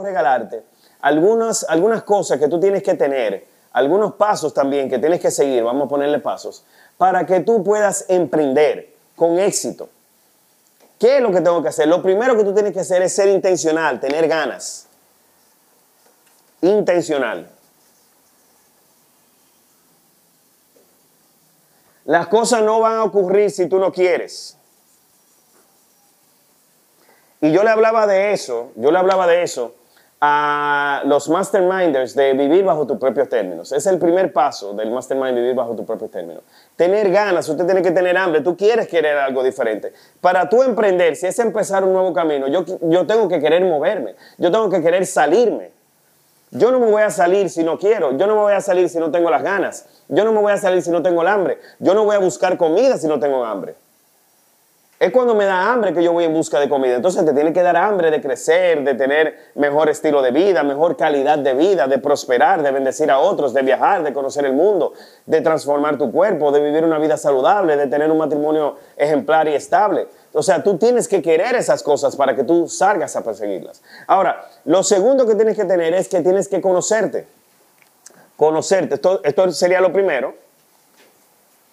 regalarte algunas, algunas cosas que tú tienes que tener, algunos pasos también que tienes que seguir, vamos a ponerle pasos, para que tú puedas emprender con éxito. ¿Qué es lo que tengo que hacer? Lo primero que tú tienes que hacer es ser intencional, tener ganas. Intencional. Las cosas no van a ocurrir si tú no quieres. Y yo le hablaba de eso, yo le hablaba de eso a los masterminders de vivir bajo tus propios términos. Es el primer paso del mastermind, vivir bajo tus propios términos. Tener ganas, usted tiene que tener hambre, tú quieres querer algo diferente. Para tú emprender, si es empezar un nuevo camino, yo, yo tengo que querer moverme, yo tengo que querer salirme. Yo no me voy a salir si no quiero, yo no me voy a salir si no tengo las ganas, yo no me voy a salir si no tengo el hambre, yo no voy a buscar comida si no tengo hambre. Es cuando me da hambre que yo voy en busca de comida. Entonces te tiene que dar hambre de crecer, de tener mejor estilo de vida, mejor calidad de vida, de prosperar, de bendecir a otros, de viajar, de conocer el mundo, de transformar tu cuerpo, de vivir una vida saludable, de tener un matrimonio ejemplar y estable. O sea, tú tienes que querer esas cosas para que tú salgas a perseguirlas. Ahora, lo segundo que tienes que tener es que tienes que conocerte. Conocerte. Esto, esto sería lo primero.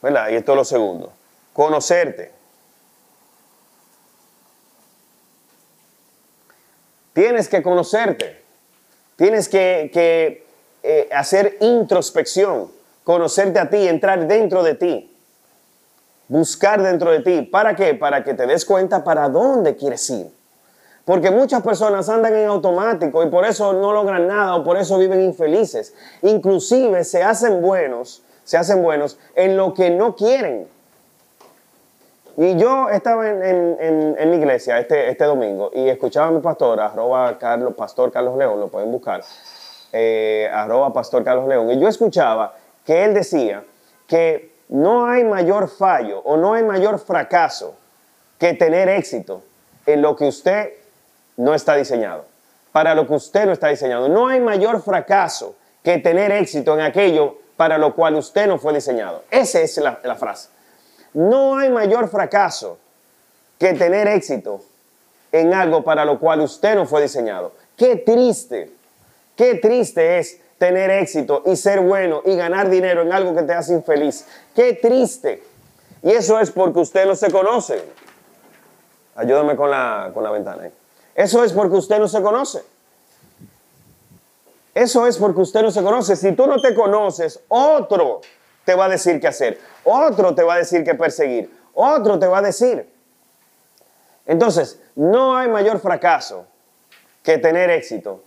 ¿Verdad? Y esto es lo segundo. Conocerte. Tienes que conocerte. Tienes que, eh, hacer introspección, conocerte a ti, entrar dentro de ti, buscar dentro de ti. ¿Para qué? Para que te des cuenta para dónde quieres ir. Porque muchas personas andan en automático y por eso no logran nada o por eso viven infelices. Inclusive se hacen buenos, se hacen buenos en lo que no quieren. Y yo estaba en, mi iglesia este, este domingo y escuchaba a mi pastor, arroba Carlos, Pastor Carlos León, lo pueden buscar, eh, arroba Pastor Carlos León. Y yo escuchaba que él decía que no hay mayor fallo o no hay mayor fracaso que tener éxito en lo que usted no está diseñado, para lo que usted no está diseñado. No hay mayor fracaso que tener éxito en aquello para lo cual usted no fue diseñado. Esa es la frase. No hay mayor fracaso que tener éxito en algo para lo cual usted no fue diseñado. Qué triste, qué triste es tener éxito y ser bueno y ganar dinero en algo que te hace infeliz. Qué triste. Y eso es porque usted no se conoce. Ayúdame con la, con la ventana. Eso es porque usted no se conoce. Eso es porque usted no se conoce. Si tú no te conoces, otro te va a decir qué hacer, otro te va a decir qué perseguir, otro te va a decir. Entonces, no hay mayor fracaso que tener éxito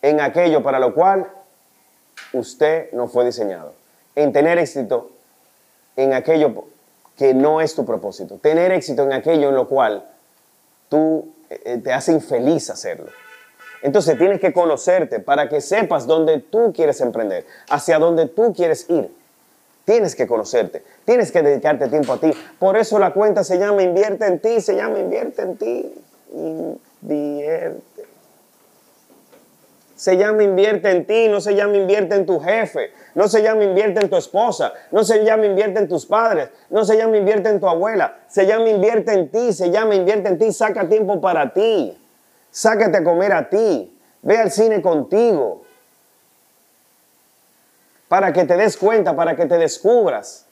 en aquello para lo cual usted no fue diseñado. En tener éxito en aquello que no es tu propósito. Tener éxito en aquello en lo cual tú eh, te hace infeliz hacerlo. Entonces tienes que conocerte para que sepas dónde tú quieres emprender, hacia dónde tú quieres ir. Tienes que conocerte, tienes que dedicarte tiempo a ti. Por eso la cuenta se llama Invierte en ti, se llama Invierte en ti. Invierte. Se llama Invierte en ti, no se llama Invierte en tu jefe, no se llama Invierte en tu esposa, no se llama Invierte en tus padres, no se llama Invierte en tu abuela, se llama Invierte en ti, se llama Invierte en ti, saca tiempo para ti, sácate a comer a ti, ve al cine contigo, para que te des cuenta, para que te descubras.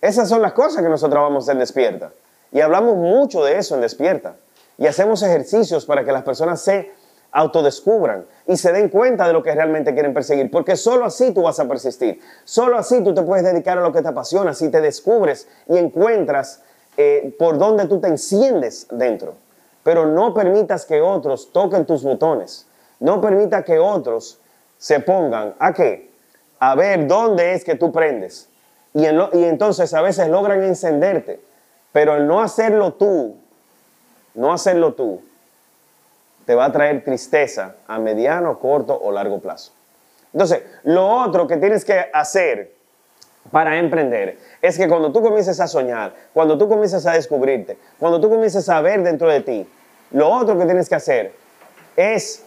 Esas son las cosas que nosotros vamos en Despierta. Y hablamos mucho de eso en Despierta. Y hacemos ejercicios para que las personas se autodescubran y se den cuenta de lo que realmente quieren perseguir. Porque solo así tú vas a persistir. Solo así tú te puedes dedicar a lo que te apasiona. Si te descubres y encuentras eh, por dónde tú te enciendes dentro. Pero no permitas que otros toquen tus botones. No permita que otros se pongan a qué? A ver dónde es que tú prendes. Y, entonces a veces logran encenderte, pero el no hacerlo tú, no hacerlo tú, te va a traer tristeza a mediano, corto o largo plazo. Entonces, lo otro que tienes que hacer para emprender es que cuando tú comiences a soñar, cuando tú comiences a descubrirte, cuando tú comiences a ver dentro de ti, lo otro que tienes que hacer es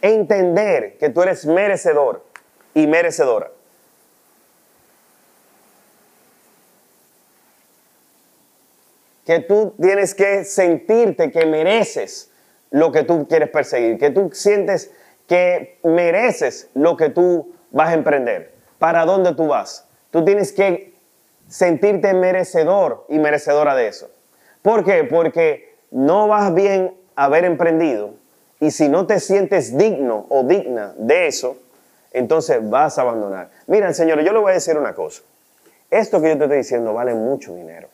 entender que tú eres merecedor y merecedora. Que tú tienes que sentirte que mereces lo que tú quieres perseguir, que tú sientes que mereces lo que tú vas a emprender, para dónde tú vas. Tú tienes que sentirte merecedor y merecedora de eso. ¿Por qué? Porque no vas bien haber emprendido y si no te sientes digno o digna de eso, entonces vas a abandonar. Mira, Señor, yo le voy a decir una cosa. Esto que yo te estoy diciendo vale mucho dinero.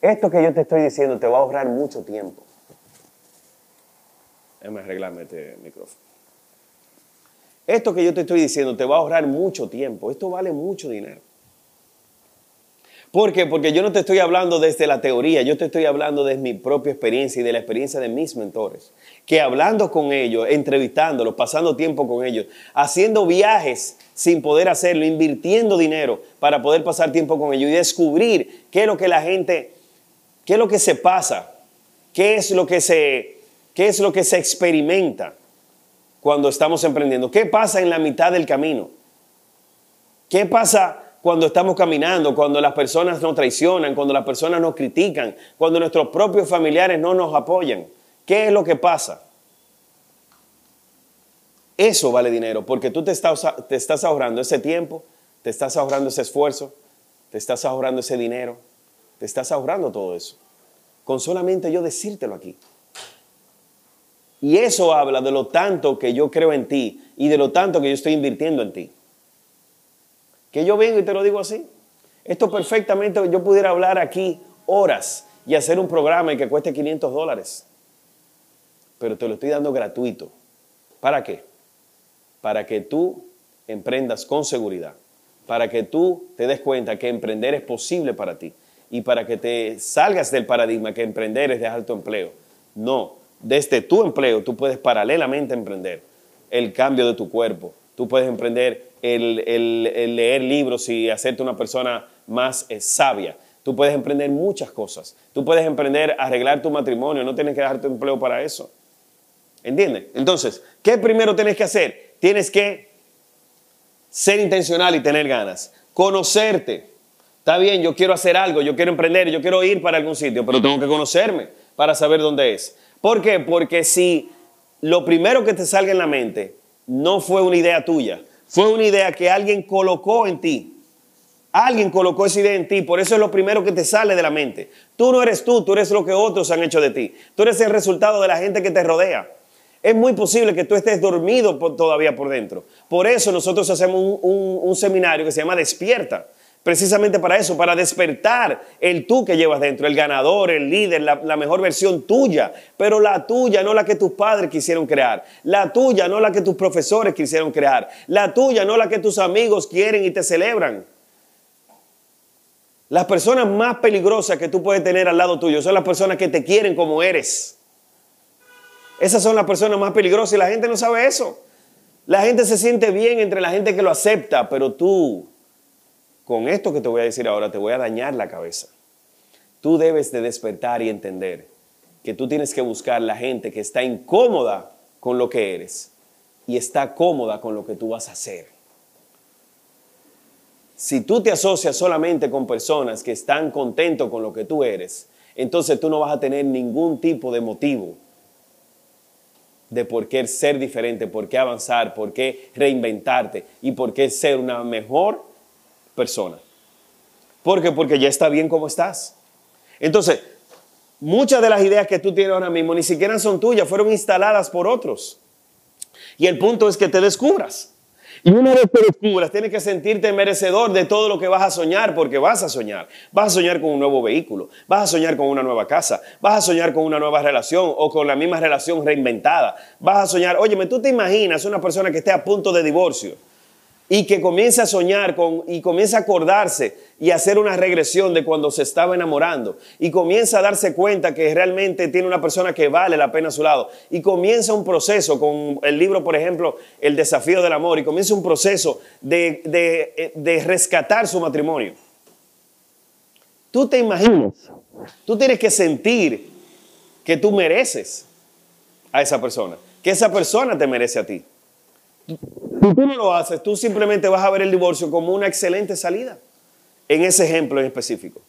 Esto que yo te estoy diciendo te va a ahorrar mucho tiempo. Déjame arreglarme este micrófono. Esto que yo te estoy diciendo te va a ahorrar mucho tiempo. Esto vale mucho dinero. ¿Por qué? Porque yo no te estoy hablando desde la teoría, yo te estoy hablando de mi propia experiencia y de la experiencia de mis mentores. Que hablando con ellos, entrevistándolos, pasando tiempo con ellos, haciendo viajes sin poder hacerlo, invirtiendo dinero para poder pasar tiempo con ellos y descubrir qué es lo que la gente, qué es lo que se pasa, qué es lo que se, qué es lo que se experimenta cuando estamos emprendiendo, qué pasa en la mitad del camino, qué pasa cuando estamos caminando, cuando las personas nos traicionan, cuando las personas nos critican, cuando nuestros propios familiares no nos apoyan. ¿Qué es lo que pasa? Eso vale dinero, porque tú te estás, ahorrando ese tiempo, te estás ahorrando ese esfuerzo, te estás ahorrando ese dinero, te estás ahorrando todo eso. Con solamente yo decírtelo aquí. Y eso habla de lo tanto que yo creo en ti y de lo tanto que yo estoy invirtiendo en ti. Que yo vengo y te lo digo así. Esto perfectamente yo pudiera hablar aquí horas y hacer un programa y que cueste 500 dólares. Pero te lo estoy dando gratuito. ¿Para qué? Para que tú emprendas con seguridad. Para que tú te des cuenta que emprender es posible para ti. Y para que te salgas del paradigma que emprender es de alto empleo. No, desde tu empleo tú puedes paralelamente emprender el cambio de tu cuerpo. Tú puedes emprender el, leer libros y hacerte una persona más eh, sabia. Tú puedes emprender muchas cosas. Tú puedes emprender arreglar tu matrimonio. No tienes que dejar tu empleo para eso. ¿Entiendes? Entonces, ¿qué primero tienes que hacer? Tienes que ser intencional y tener ganas. Conocerte. Está bien, yo quiero hacer algo, yo quiero emprender, yo quiero ir para algún sitio, pero tengo que conocerme para saber dónde es. ¿Por qué? Porque si lo primero que te salga en la mente no fue una idea tuya, fue una idea que alguien colocó en ti. Alguien colocó esa idea en ti, por eso es lo primero que te sale de la mente. Tú no eres tú, tú eres lo que otros han hecho de ti. Tú eres el resultado de la gente que te rodea. Es muy posible que tú estés dormido todavía por dentro. Por eso nosotros hacemos un, seminario que se llama Despierta precisamente para eso, para despertar el tú que llevas dentro, el ganador, el líder, la, mejor versión tuya, pero la tuya, no la que tus padres quisieron crear, la tuya, no la que tus profesores quisieron crear, la tuya, no la que tus amigos quieren y te celebran. Las personas más peligrosas que tú puedes tener al lado tuyo son las personas que te quieren como eres. Esas son las personas más peligrosas y la gente no sabe eso. La gente se siente bien entre la gente que lo acepta, pero tú con esto que te voy a decir ahora te voy a dañar la cabeza. Tú debes de despertar y entender que tú tienes que buscar la gente que está incómoda con lo que eres y está cómoda con lo que tú vas a hacer. Si tú te asocias solamente con personas que están contentos con lo que tú eres, entonces tú no vas a tener ningún tipo de motivo de por qué ser diferente, por qué avanzar, por qué reinventarte y por qué ser una mejor persona. ¿Por? Porque ya está bien como estás. Entonces, muchas de las ideas que tú tienes ahora mismo ni siquiera son tuyas, fueron instaladas por otros. Y el punto es que te descubras. Y una vez te descubras, tienes que sentirte merecedor de todo lo que vas a soñar, porque vas a soñar. Vas a soñar con un nuevo vehículo, vas a soñar con una nueva casa, vas a soñar con una nueva relación o con la misma relación reinventada. Vas a soñar, óyeme, tú te imaginas una persona que esté a punto de divorcio y que comience a soñar con, y comience a acordarse y hacer una regresión de cuando se estaba enamorando y comienza a darse cuenta que realmente tiene una persona que vale la pena a su lado y comienza un proceso con el libro, por ejemplo, El desafío del amor y comienza un proceso de, de, de rescatar su matrimonio. Tú te imaginas, tú tienes que sentir que tú mereces a esa persona, que esa persona te merece a ti. Si tú no lo haces, tú simplemente vas a ver el divorcio como una excelente salida en ese ejemplo en específico.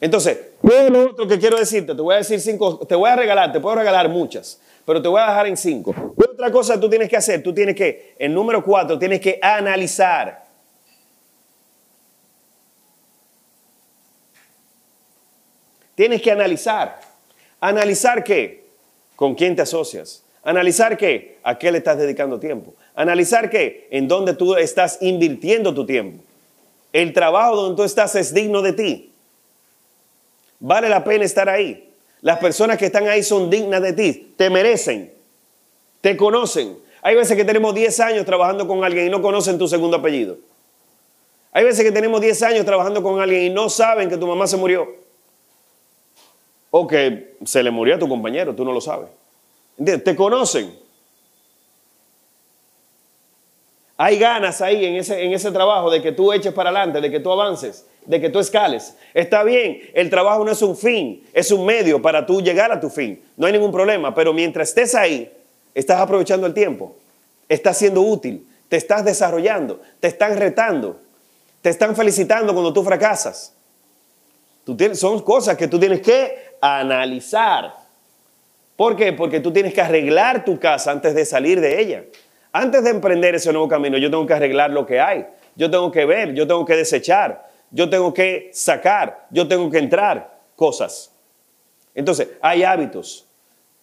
Entonces, lo otro que quiero decirte, te voy a decir cinco, te voy a regalar, te puedo regalar muchas, pero te voy a dejar en cinco. otra cosa tú tienes que hacer? Tú tienes que, el número cuatro, tienes que analizar. Tienes que analizar. ¿Analizar qué? ¿Con quién te asocias? ¿Analizar qué? ¿A qué le estás dedicando tiempo? ¿Analizar qué? ¿En dónde tú estás invirtiendo tu tiempo? ¿El trabajo donde tú estás es digno de ti? Vale la pena estar ahí. Las personas que están ahí son dignas de ti, te merecen, te conocen. Hay veces que tenemos 10 años trabajando con alguien y no conocen tu segundo apellido. Hay veces que tenemos 10 años trabajando con alguien y no saben que tu mamá se murió. O que se le murió a tu compañero, tú no lo sabes. Te conocen. Hay ganas ahí en ese, en ese trabajo de que tú eches para adelante, de que tú avances de que tú escales. Está bien, el trabajo no es un fin, es un medio para tú llegar a tu fin. No hay ningún problema, pero mientras estés ahí, estás aprovechando el tiempo, estás siendo útil, te estás desarrollando, te están retando, te están felicitando cuando tú fracasas. Tú tienes, son cosas que tú tienes que analizar. ¿Por qué? Porque tú tienes que arreglar tu casa antes de salir de ella. Antes de emprender ese nuevo camino, yo tengo que arreglar lo que hay. Yo tengo que ver, yo tengo que desechar, yo tengo que sacar, yo tengo que entrar cosas. Entonces, hay hábitos,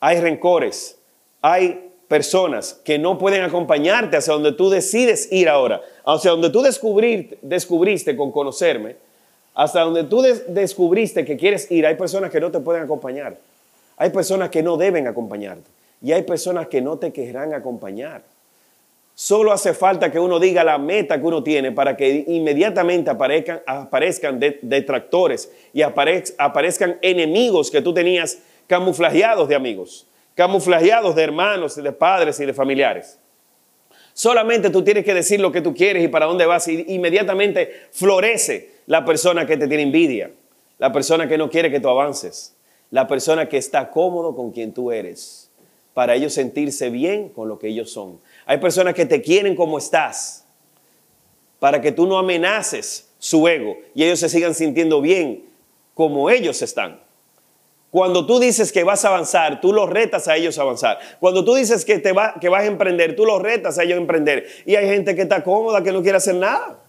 hay rencores, hay personas que no pueden acompañarte hacia donde tú decides ir ahora, hacia donde tú descubriste con conocerme, hasta donde tú descubriste que quieres ir, hay personas que no te pueden acompañar, hay personas que no deben acompañarte y hay personas que no te querrán acompañar. Solo hace falta que uno diga la meta que uno tiene para que inmediatamente aparezcan, detractores y aparezcan enemigos que tú tenías camuflajeados de amigos, camuflajeados de hermanos, de padres y de familiares. Solamente tú tienes que decir lo que tú quieres y para dónde vas y inmediatamente florece la persona que te tiene envidia, la persona que no quiere que tú avances, la persona que está cómodo con quien tú eres, para ellos sentirse bien con lo que ellos son. Hay personas que te quieren como estás para que tú no amenaces su ego y ellos se sigan sintiendo bien como ellos están. Cuando tú dices que vas a avanzar, tú los retas a ellos a avanzar. Cuando tú dices que, te va, que vas a emprender, tú los retas a ellos a emprender. Y hay gente que está cómoda, que no quiere hacer nada.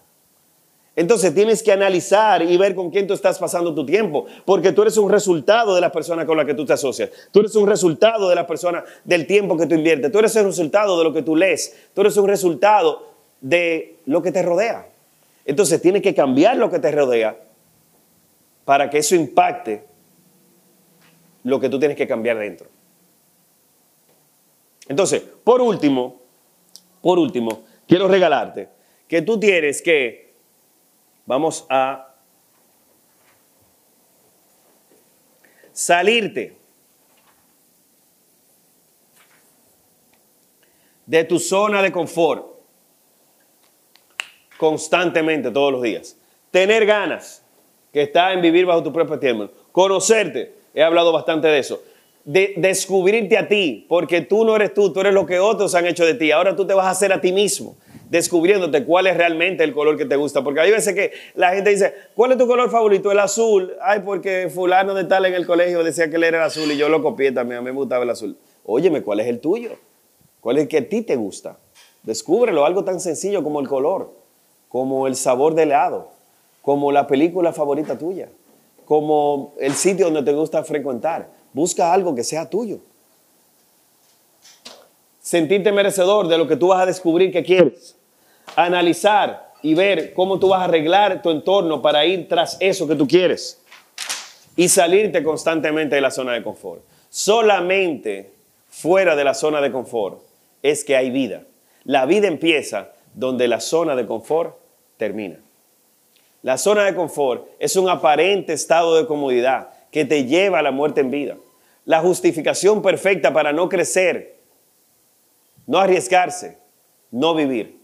Entonces tienes que analizar y ver con quién tú estás pasando tu tiempo, porque tú eres un resultado de las personas con las que tú te asocias. Tú eres un resultado de las personas, del tiempo que tú inviertes. Tú eres un resultado de lo que tú lees. Tú eres un resultado de lo que te rodea. Entonces tienes que cambiar lo que te rodea para que eso impacte lo que tú tienes que cambiar dentro. Entonces, por último, por último, quiero regalarte que tú tienes que vamos a salirte de tu zona de confort constantemente todos los días. Tener ganas, que está en vivir bajo tu propio tiempo. Conocerte, he hablado bastante de eso. De descubrirte a ti, porque tú no eres tú, tú eres lo que otros han hecho de ti. Ahora tú te vas a hacer a ti mismo descubriéndote cuál es realmente el color que te gusta. Porque hay veces que la gente dice, ¿cuál es tu color favorito? El azul. Ay, porque fulano de tal en el colegio decía que él era el azul y yo lo copié también, a mí me gustaba el azul. Óyeme, ¿cuál es el tuyo? ¿Cuál es el que a ti te gusta? Descúbrelo, algo tan sencillo como el color, como el sabor del helado, como la película favorita tuya, como el sitio donde te gusta frecuentar. Busca algo que sea tuyo. Sentirte merecedor de lo que tú vas a descubrir que quieres analizar y ver cómo tú vas a arreglar tu entorno para ir tras eso que tú quieres y salirte constantemente de la zona de confort. Solamente fuera de la zona de confort es que hay vida. La vida empieza donde la zona de confort termina. La zona de confort es un aparente estado de comodidad que te lleva a la muerte en vida. La justificación perfecta para no crecer, no arriesgarse, no vivir.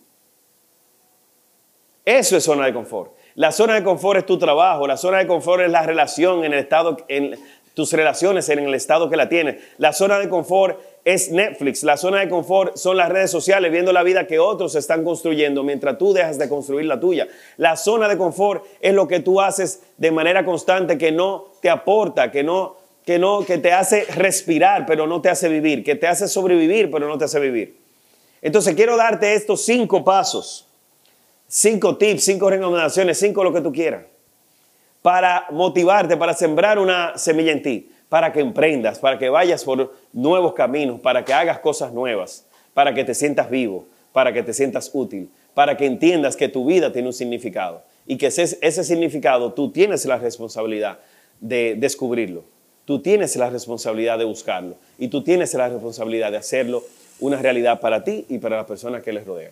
Eso es zona de confort. La zona de confort es tu trabajo, la zona de confort es la relación en el estado, en tus relaciones en el estado que la tienes. La zona de confort es Netflix. La zona de confort son las redes sociales, viendo la vida que otros están construyendo mientras tú dejas de construir la tuya. La zona de confort es lo que tú haces de manera constante que no te aporta, que no, que no, que te hace respirar, pero no te hace vivir, que te hace sobrevivir, pero no te hace vivir. Entonces quiero darte estos cinco pasos, cinco tips, cinco recomendaciones, cinco lo que tú quieras, para motivarte, para sembrar una semilla en ti para que emprendas, para que vayas por nuevos caminos, para que hagas cosas nuevas, para que te sientas vivo, para que te sientas útil, para que entiendas que tu vida tiene un significado y que ese, significado tú tienes la responsabilidad de descubrirlo, tú tienes la responsabilidad de buscarlo y tú tienes la responsabilidad de hacerlo una realidad para ti y para las personas que les rodean.